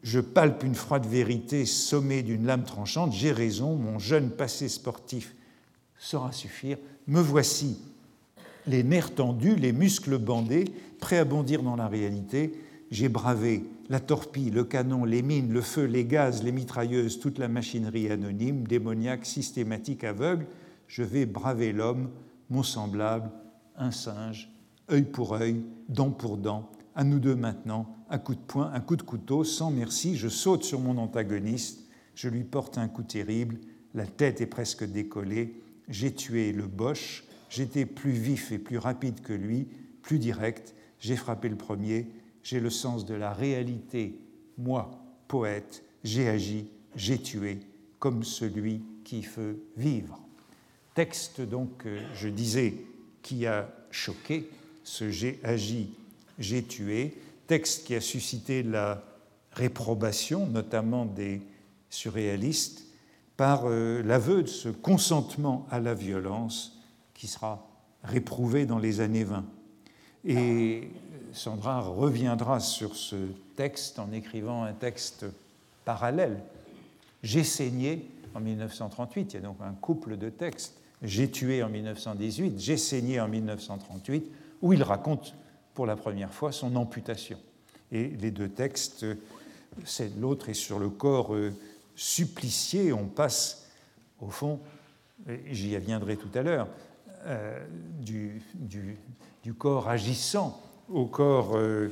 je palpe une froide vérité sommée d'une lame tranchante, j'ai raison, mon jeune passé sportif saura suffire. Me voici, les nerfs tendus, les muscles bandés, prêts à bondir dans la réalité. J'ai bravé la torpille, le canon, les mines, le feu, les gaz, les mitrailleuses, toute la machinerie anonyme, démoniaque, systématique, aveugle, je vais braver l'homme, mon semblable, un singe, œil pour œil, dent pour dent, à nous deux maintenant, un coup de poing, un coup de couteau, sans merci, je saute sur mon antagoniste, je lui porte un coup terrible, la tête est presque décollée, j'ai tué le boche, j'étais plus vif et plus rapide que lui, plus direct, j'ai frappé le premier, j'ai le sens de la réalité, moi, poète, j'ai agi, j'ai tué, comme celui qui veut vivre. Texte, donc, euh, je disais, qui a choqué, ce j'ai agi, j'ai tué, texte qui a suscité la réprobation, notamment des surréalistes, par euh, l'aveu de ce consentement à la violence qui sera réprouvé dans les années 20. Et Sandra reviendra sur ce texte en écrivant un texte parallèle. J'ai saigné en 1938, il y a donc un couple de textes. J'ai tué en 1918, j'ai saigné en 1938, où il raconte pour la première fois son amputation. Et les deux textes, l'autre est sur le corps euh, supplicié, on passe au fond, j'y viendrai tout à l'heure, euh, du, corps agissant au corps euh,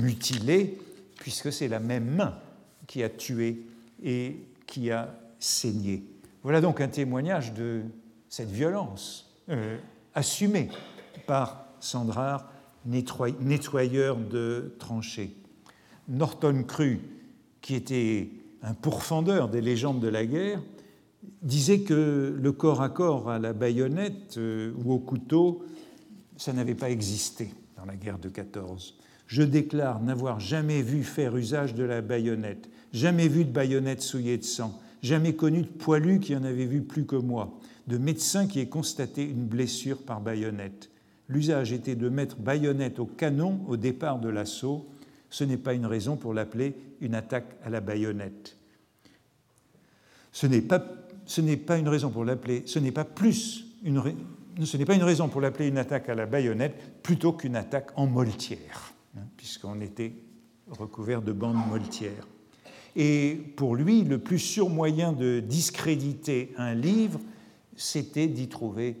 mutilé, puisque c'est la même main qui a tué et qui a saigné. Voilà donc un témoignage de cette violence assumée par Sandrard nettoyeur de tranchées. Norton Cru, qui était un pourfendeur des légendes de la guerre, disait que le corps à corps à la baïonnette euh, ou au couteau, ça n'avait pas existé dans la guerre de 14. Je déclare n'avoir jamais vu faire usage de la baïonnette, jamais vu de baïonnette souillée de sang, jamais connu de poilu qui en avait vu plus que moi, de médecin qui ait constaté une blessure par baïonnette. L'usage était de mettre baïonnette au canon au départ de l'assaut. Ce n'est pas une raison pour l'appeler une attaque à la baïonnette. Ce n'est pas, ce pas une raison pour l'appeler, ce n'est pas plus une, ce n'est pas une raison pour l'appeler une attaque à la baïonnette plutôt qu'une attaque en moltière, hein, puisqu'on était recouvert de bandes moltières. Et pour lui, le plus sûr moyen de discréditer un livre, c'était d'y trouver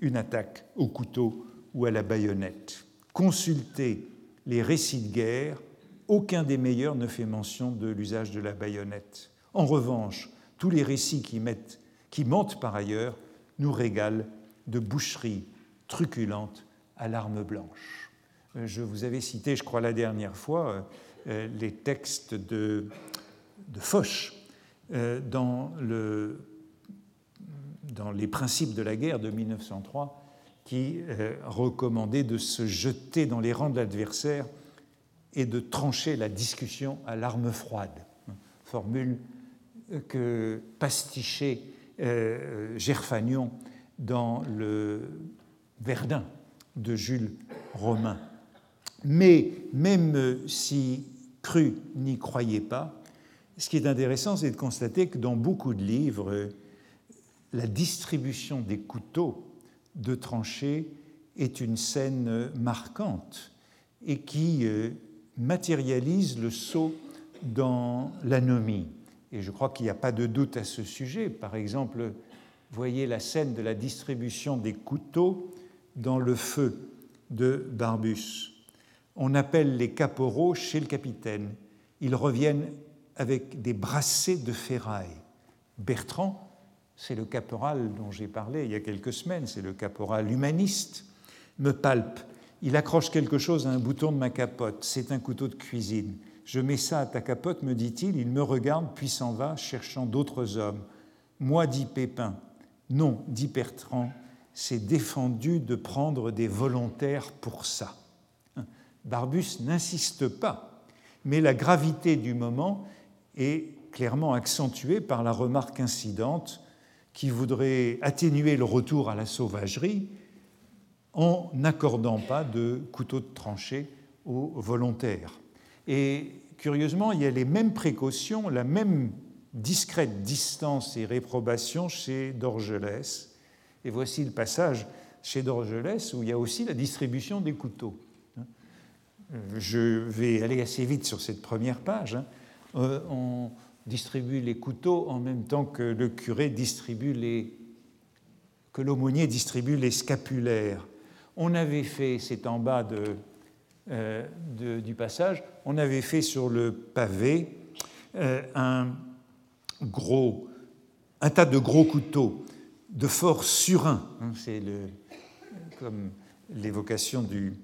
une attaque au couteau ou à la baïonnette. Consultez les récits de guerre, aucun des meilleurs ne fait mention de l'usage de la baïonnette. En revanche, tous les récits qui, mettent, qui mentent par ailleurs nous régalent de boucheries truculentes à l'arme blanche. Euh, je vous avais cité, je crois la dernière fois, euh, les textes de, de Foch euh, dans, le, dans les principes de la guerre de 1903 qui euh, recommandait de se jeter dans les rangs de l'adversaire et de trancher la discussion à l'arme froide. Formule que pastichait euh, Gerfagnon dans le Verdun de Jules Romain. Mais même si Cru n'y croyait pas, ce qui est intéressant, c'est de constater que dans beaucoup de livres, la distribution des couteaux de tranchées est une scène marquante et qui euh, matérialise le saut dans l'anomie. Et je crois qu'il n'y a pas de doute à ce sujet. Par exemple, voyez la scène de la distribution des couteaux dans le feu de Barbus. On appelle les caporaux chez le capitaine. Ils reviennent avec des brassées de ferraille. Bertrand c'est le caporal dont j'ai parlé il y a quelques semaines, c'est le caporal humaniste, me palpe. Il accroche quelque chose à un bouton de ma capote. C'est un couteau de cuisine. Je mets ça à ta capote, me dit-il. Il me regarde, puis s'en va, cherchant d'autres hommes. Moi, dit Pépin. Non, dit Bertrand, c'est défendu de prendre des volontaires pour ça. Barbus n'insiste pas, mais la gravité du moment est clairement accentuée par la remarque incidente qui voudrait atténuer le retour à la sauvagerie en n'accordant pas de couteau de tranchée aux volontaires. Et curieusement, il y a les mêmes précautions, la même discrète distance et réprobation chez Dorgelès. Et voici le passage chez Dorgelès où il y a aussi la distribution des couteaux. Je vais aller assez vite sur cette première page. Euh, on, distribue les couteaux en même temps que le curé distribue les que l'aumônier distribue les scapulaires. On avait fait, c'est en bas euh, de, du passage, on avait fait sur le pavé euh, un gros, un tas de gros couteaux de fort surin. Hein, c'est comme l'évocation du,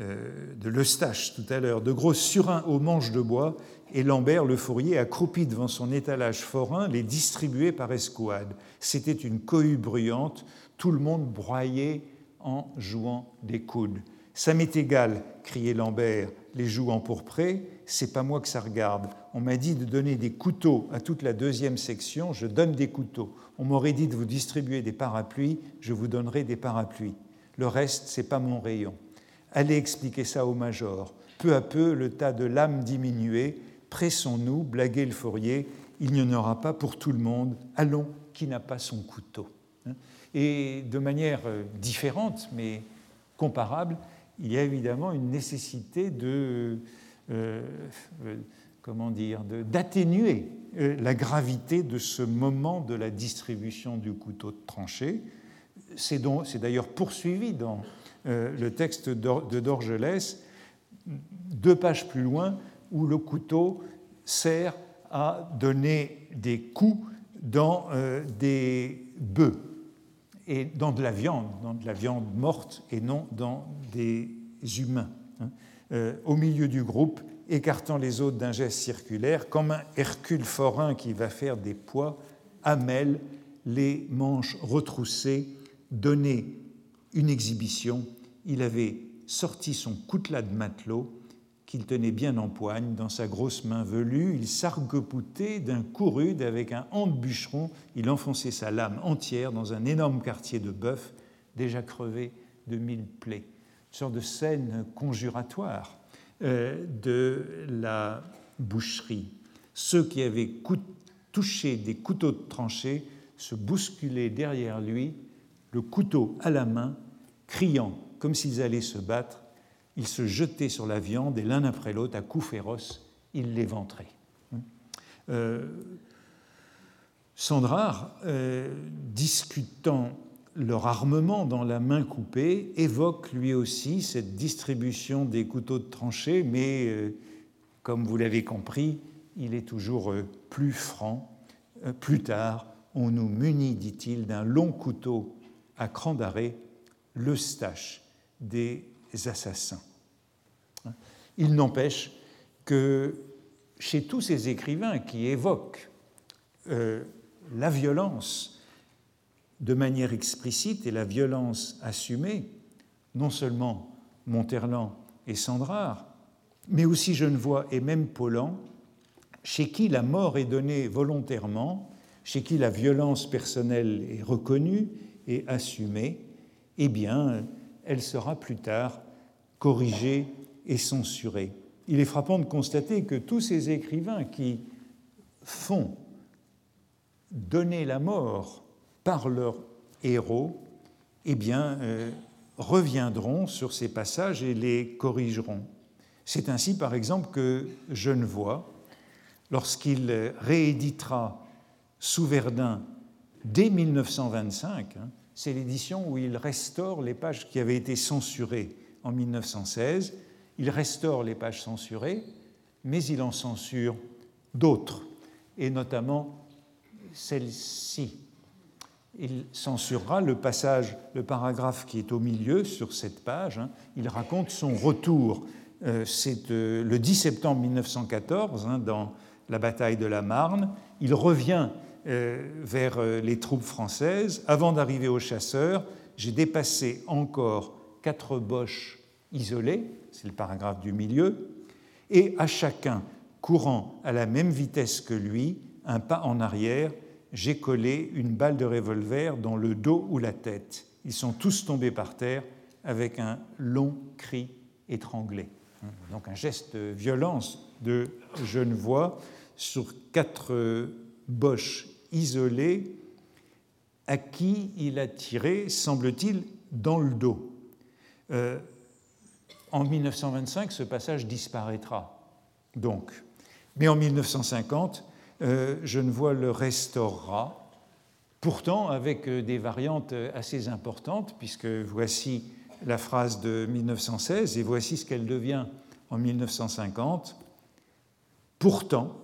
euh, de l'Eustache tout à l'heure, de gros surins aux manches de bois, et Lambert le fourrier accroupi devant son étalage forain, les distribuait par escouade. C'était une cohue bruyante, tout le monde broyait en jouant des coudes. Ça m'est égal, criait Lambert, les joues empourprées, c'est pas moi que ça regarde. On m'a dit de donner des couteaux à toute la deuxième section, je donne des couteaux. On m'aurait dit de vous distribuer des parapluies, je vous donnerai des parapluies. Le reste, c'est pas mon rayon. Allez expliquer ça au major. Peu à peu, le tas de lames diminuait. Pressons-nous, blaguait le fourrier, il n'y en aura pas pour tout le monde. Allons, qui n'a pas son couteau hein. Et de manière euh, différente, mais comparable, il y a évidemment une nécessité de, euh, euh, comment dire, d'atténuer la gravité de ce moment de la distribution du couteau de tranchée. C'est d'ailleurs poursuivi dans le texte de Dorgelès, deux pages plus loin, où le couteau sert à donner des coups dans euh, des bœufs et dans de la viande, dans de la viande morte et non dans des humains. Hein. Euh, au milieu du groupe, écartant les autres d'un geste circulaire, comme un Hercule forain qui va faire des poids, Hamel, les manches retroussées, donnait une exhibition. Il avait sorti son coutelas de matelot qu'il tenait bien en poigne dans sa grosse main velue. Il sargue d'un coup rude avec un hand bûcheron. Il enfonçait sa lame entière dans un énorme quartier de bœuf déjà crevé de mille plaies. Une sorte de scène conjuratoire de la boucherie. Ceux qui avaient touché des couteaux de tranchée se bousculaient derrière lui, le couteau à la main, criant comme s'ils allaient se battre ils se jetaient sur la viande et l'un après l'autre, à coups féroces, ils l'éventraient. Euh, Sandrard, euh, discutant leur armement dans la main coupée, évoque lui aussi cette distribution des couteaux de tranchée, mais euh, comme vous l'avez compris, il est toujours plus franc. plus tard, on nous munit, dit-il, d'un long couteau à cran d'arrêt, l'eustache des assassins. Il n'empêche que chez tous ces écrivains qui évoquent euh, la violence de manière explicite et la violence assumée, non seulement Monterland et Sandrard, mais aussi Genevois et même Paulan, chez qui la mort est donnée volontairement, chez qui la violence personnelle est reconnue et assumée, eh bien, elle sera plus tard corrigé et censuré. Il est frappant de constater que tous ces écrivains qui font donner la mort par leur héros, eh bien, euh, reviendront sur ces passages et les corrigeront. C'est ainsi, par exemple, que Genevois, lorsqu'il rééditera Sous Verdun dès 1925, hein, c'est l'édition où il restaure les pages qui avaient été censurées en 1916. Il restaure les pages censurées, mais il en censure d'autres, et notamment celle-ci. Il censurera le passage, le paragraphe qui est au milieu sur cette page. Hein. Il raconte son retour. Euh, c'est euh, le 10 septembre 1914, hein, dans la bataille de la Marne. Il revient euh, vers les troupes françaises. Avant d'arriver aux chasseurs, j'ai dépassé encore quatre boches isolées, c'est le paragraphe du milieu, et à chacun courant à la même vitesse que lui, un pas en arrière, j'ai collé une balle de revolver dans le dos ou la tête. Ils sont tous tombés par terre avec un long cri étranglé. Donc un geste de violence de Genevois sur quatre boches isolées à qui il a tiré, semble-t-il, dans le dos. Euh, en 1925, ce passage disparaîtra. Donc, mais en 1950, euh, Genevois le restaurera, pourtant avec euh, des variantes assez importantes, puisque voici la phrase de 1916 et voici ce qu'elle devient en 1950. Pourtant,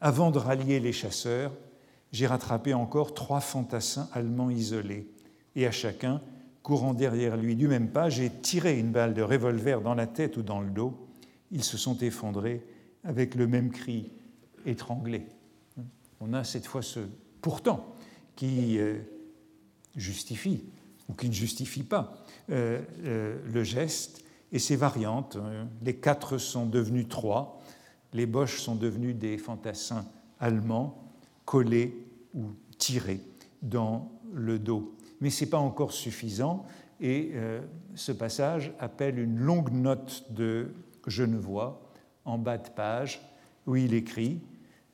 avant de rallier les chasseurs, j'ai rattrapé encore trois fantassins allemands isolés, et à chacun Courant derrière lui du même pas, j'ai tiré une balle de revolver dans la tête ou dans le dos. Ils se sont effondrés avec le même cri étranglé. On a cette fois ce pourtant qui euh, justifie ou qui ne justifie pas euh, euh, le geste et ses variantes. Hein. Les quatre sont devenus trois. Les boches sont devenus des fantassins allemands collés ou tirés dans le dos. Mais ce n'est pas encore suffisant et ce passage appelle une longue note de Genevois en bas de page où il écrit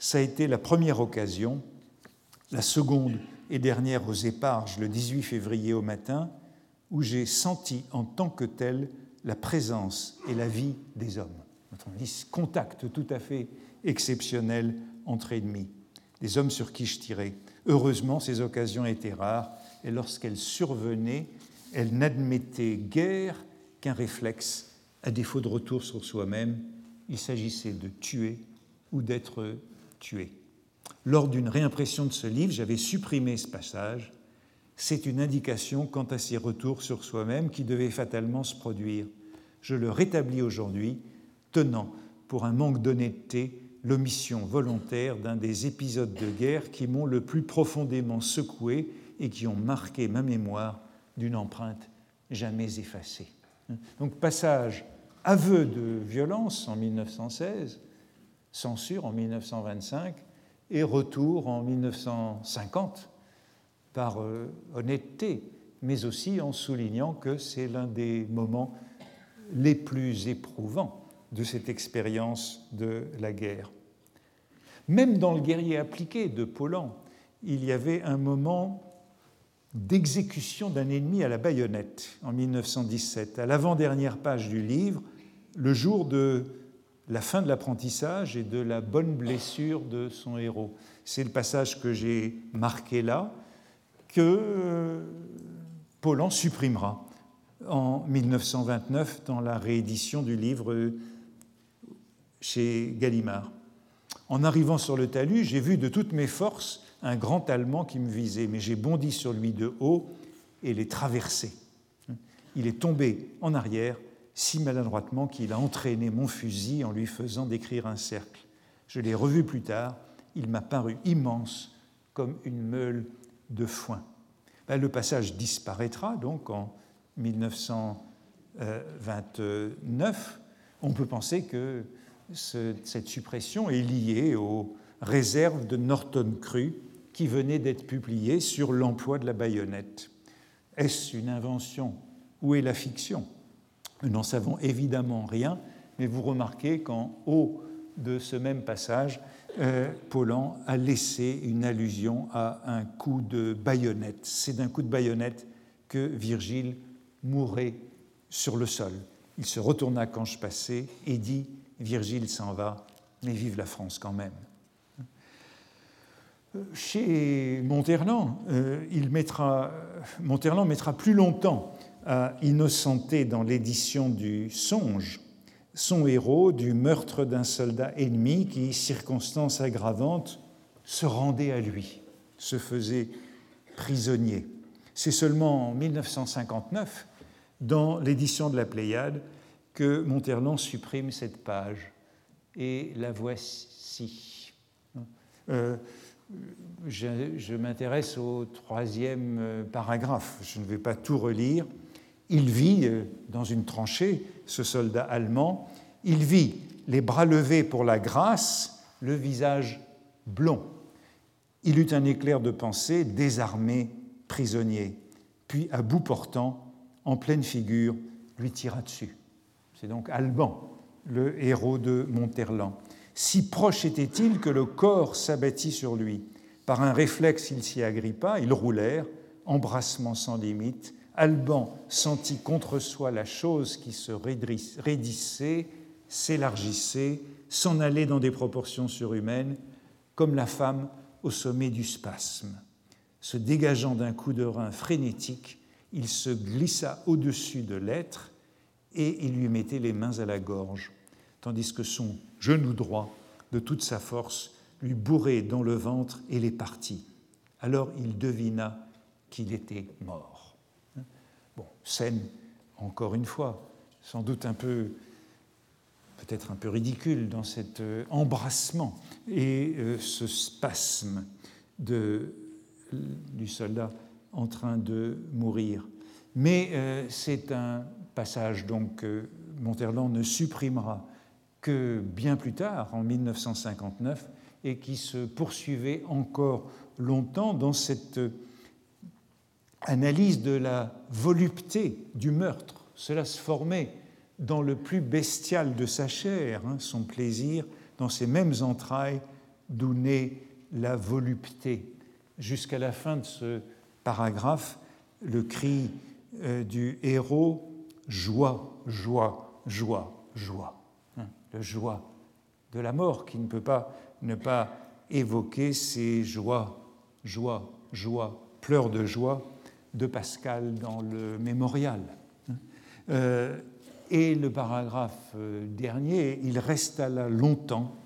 Ça a été la première occasion, la seconde et dernière aux éparges le 18 février au matin, où j'ai senti en tant que tel la présence et la vie des hommes. Ce contact tout à fait exceptionnel entre ennemis, des hommes sur qui je tirais. Heureusement, ces occasions étaient rares, et lorsqu'elles survenaient, elles n'admettaient guère qu'un réflexe, à défaut de retour sur soi-même. Il s'agissait de tuer ou d'être Lors d'une réimpression de ce livre, j'avais supprimé ce passage. C'est une indication quant à ces retours sur soi-même qui devaient fatalement se produire. Je le rétablis aujourd'hui, tenant pour un manque d'honnêteté l'omission volontaire d'un des épisodes de guerre qui m'ont le plus profondément secoué et qui ont marqué ma mémoire d'une empreinte jamais effacée. Donc passage, aveu de violence en 1916, censure en 1925 et retour en 1950 par euh, honnêteté, mais aussi en soulignant que c'est l'un des moments les plus éprouvants de cette expérience de la guerre. Même dans le guerrier appliqué de Paulan, il y avait un moment d'exécution d'un ennemi à la baïonnette en 1917, à l'avant-dernière page du livre, le jour de la fin de l'apprentissage et de la bonne blessure de son héros. C'est le passage que j'ai marqué là, que euh, Paulan supprimera en 1929 dans la réédition du livre chez Gallimard. En arrivant sur le talus, j'ai vu de toutes mes forces un grand Allemand qui me visait, mais j'ai bondi sur lui de haut et l'ai traversé. Il est tombé en arrière si maladroitement qu'il a entraîné mon fusil en lui faisant décrire un cercle. Je l'ai revu plus tard, il m'a paru immense comme une meule de foin. Ben, le passage disparaîtra donc en 1929. On peut penser que cette suppression est liée aux réserves de Norton Cru qui venaient d'être publiées sur l'emploi de la baïonnette. Est-ce une invention Où est la fiction? Nous n'en savons évidemment rien, mais vous remarquez qu'en haut de ce même passage, euh, Paulan a laissé une allusion à un coup de baïonnette. C'est d'un coup de baïonnette que Virgile mourait sur le sol. Il se retourna quand je passais et dit Virgile s'en va, mais vive la France quand même. Chez Monterland, euh, il mettra, Monterland mettra plus longtemps a innocenté dans l'édition du Songe son héros du meurtre d'un soldat ennemi qui, circonstance aggravante, se rendait à lui, se faisait prisonnier. C'est seulement en 1959, dans l'édition de la Pléiade, que Monterland supprime cette page. Et la voici. Euh, je, je m'intéresse au troisième euh, paragraphe. Je ne vais pas tout relire. Il vit euh, dans une tranchée, ce soldat allemand, il vit les bras levés pour la grâce, le visage blond. Il eut un éclair de pensée, désarmé, prisonnier, puis à bout portant, en pleine figure, lui tira dessus. C'est donc Alban, le héros de Monterland. Si proche était-il que le corps s'abattit sur lui? Par un réflexe, il s'y agrippa, ils roulèrent, embrassement sans limite, Alban sentit contre soi la chose qui se raidissait, s'élargissait, s'en allait dans des proportions surhumaines, comme la femme au sommet du spasme. Se dégageant d'un coup de rein frénétique, il se glissa au-dessus de l'être et il lui mettait les mains à la gorge, tandis que son genou droit, de toute sa force, lui bourrait dans le ventre et les partit. Alors il devina qu'il était mort. Scène, encore une fois, sans doute un peu, peut-être un peu ridicule dans cet euh, embrassement et euh, ce spasme de, du soldat en train de mourir. Mais euh, c'est un passage donc Monterland ne supprimera que bien plus tard, en 1959, et qui se poursuivait encore longtemps dans cette analyse de la volupté du meurtre. Cela se formait dans le plus bestial de sa chair, hein, son plaisir, dans ses mêmes entrailles d'où naît la volupté. Jusqu'à la fin de ce paragraphe, le cri euh, du héros joie, joie, joie, joie. Hein, le joie de la mort qui ne peut pas ne pas évoquer ces joies, joie, joie, pleurs de joie de Pascal dans le mémorial. Euh, et le paragraphe euh, dernier, il resta là longtemps.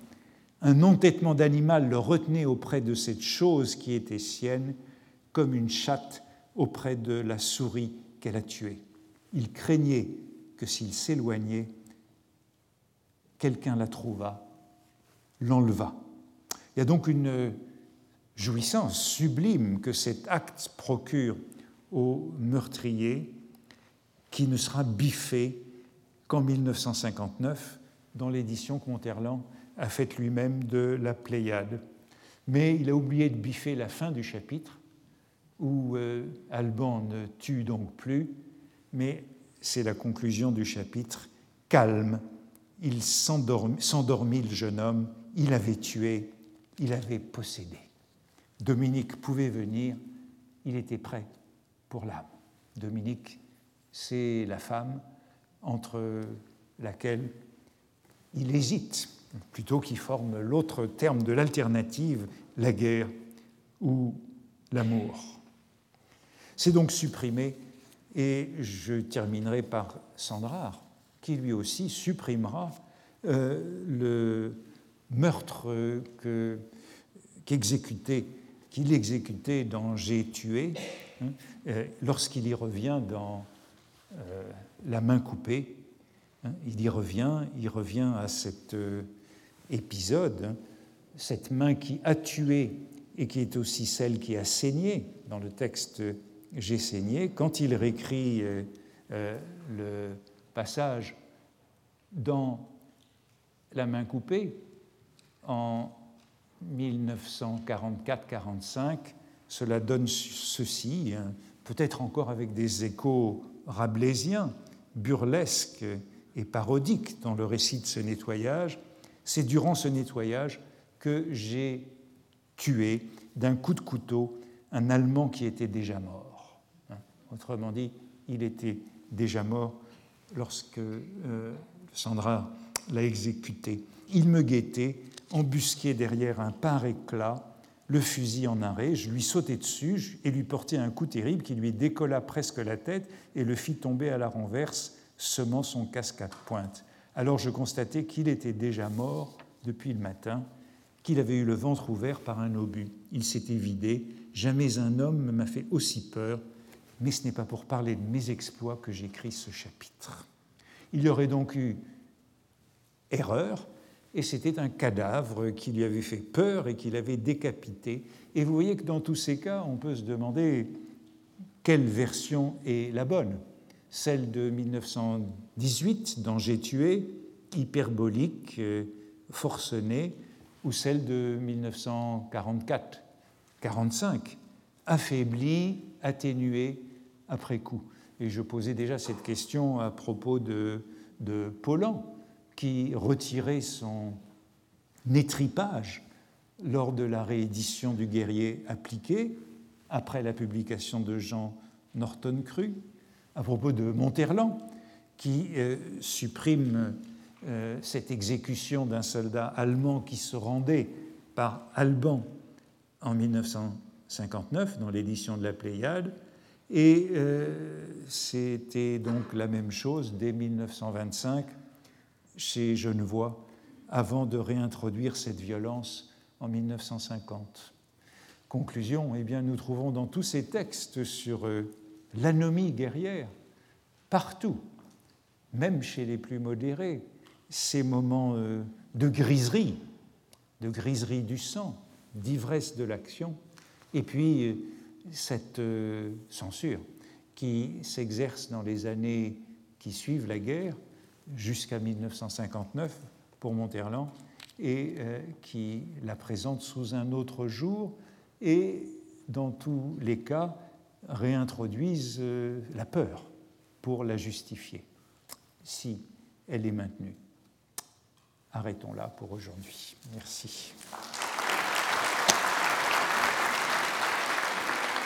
Un entêtement d'animal le retenait auprès de cette chose qui était sienne, comme une chatte auprès de la souris qu'elle a tuée. Il craignait que s'il s'éloignait, quelqu'un la trouva, l'enleva. Il y a donc une jouissance sublime que cet acte procure au meurtrier qui ne sera biffé qu'en 1959 dans l'édition que Monterland a faite lui-même de la Pléiade. Mais il a oublié de biffer la fin du chapitre où euh, Alban ne tue donc plus, mais c'est la conclusion du chapitre. Calme, il s'endormit le jeune homme, il avait tué, il avait possédé. Dominique pouvait venir, il était prêt pour l'âme. Dominique, c'est la femme entre laquelle il hésite, plutôt qu'il forme l'autre terme de l'alternative, la guerre ou l'amour. C'est donc supprimé, et je terminerai par Sandrard, qui lui aussi supprimera euh, le meurtre qu'il exécutait dans J'ai tué, lorsqu'il y revient dans euh, La main coupée. Hein, il y revient, il revient à cet épisode, hein, cette main qui a tué et qui est aussi celle qui a saigné dans le texte j'ai saigné, quand il réécrit euh, euh, le passage dans La main coupée en 1944-45, cela donne ceci, hein, peut-être encore avec des échos rabelaisiens, burlesques et parodiques dans le récit de ce nettoyage. C'est durant ce nettoyage que j'ai tué d'un coup de couteau un Allemand qui était déjà mort. Autrement dit, il était déjà mort lorsque euh, Sandra l'a exécuté. Il me guettait, embusqué derrière un par éclat, le fusil en arrêt. Je lui sautai dessus et lui portai un coup terrible qui lui décolla presque la tête et le fit tomber à la renverse, semant son casque à pointe. Alors je constatai qu'il était déjà mort depuis le matin, qu'il avait eu le ventre ouvert par un obus. Il s'était vidé. Jamais un homme ne m'a fait aussi peur mais ce n'est pas pour parler de mes exploits que j'écris ce chapitre. Il y aurait donc eu erreur, et c'était un cadavre qui lui avait fait peur et qui l'avait décapité. Et vous voyez que dans tous ces cas, on peut se demander quelle version est la bonne. Celle de 1918, dont j'ai tué, hyperbolique, euh, forcenée, ou celle de 1944-45, affaiblie, atténuée après coup. Et je posais déjà cette question à propos de, de Paulan, qui retirait son étripage lors de la réédition du guerrier appliqué, après la publication de Jean Norton Cru, à propos de Monterland, qui euh, supprime euh, cette exécution d'un soldat allemand qui se rendait par Alban en 1959 dans l'édition de la Pléiade, et euh, c'était donc la même chose dès 1925 chez Genevois, avant de réintroduire cette violence en 1950. Conclusion, eh bien, nous trouvons dans tous ces textes sur euh, l'anomie guerrière, partout, même chez les plus modérés, ces moments euh, de griserie, de griserie du sang, d'ivresse de l'action, et puis cette censure qui s'exerce dans les années qui suivent la guerre jusqu'à 1959 pour Monterland et euh, qui la présente sous un autre jour et dans tous les cas réintroduisent euh, la peur pour la justifier, si elle est maintenue. Arrêtons là pour aujourd'hui. Merci.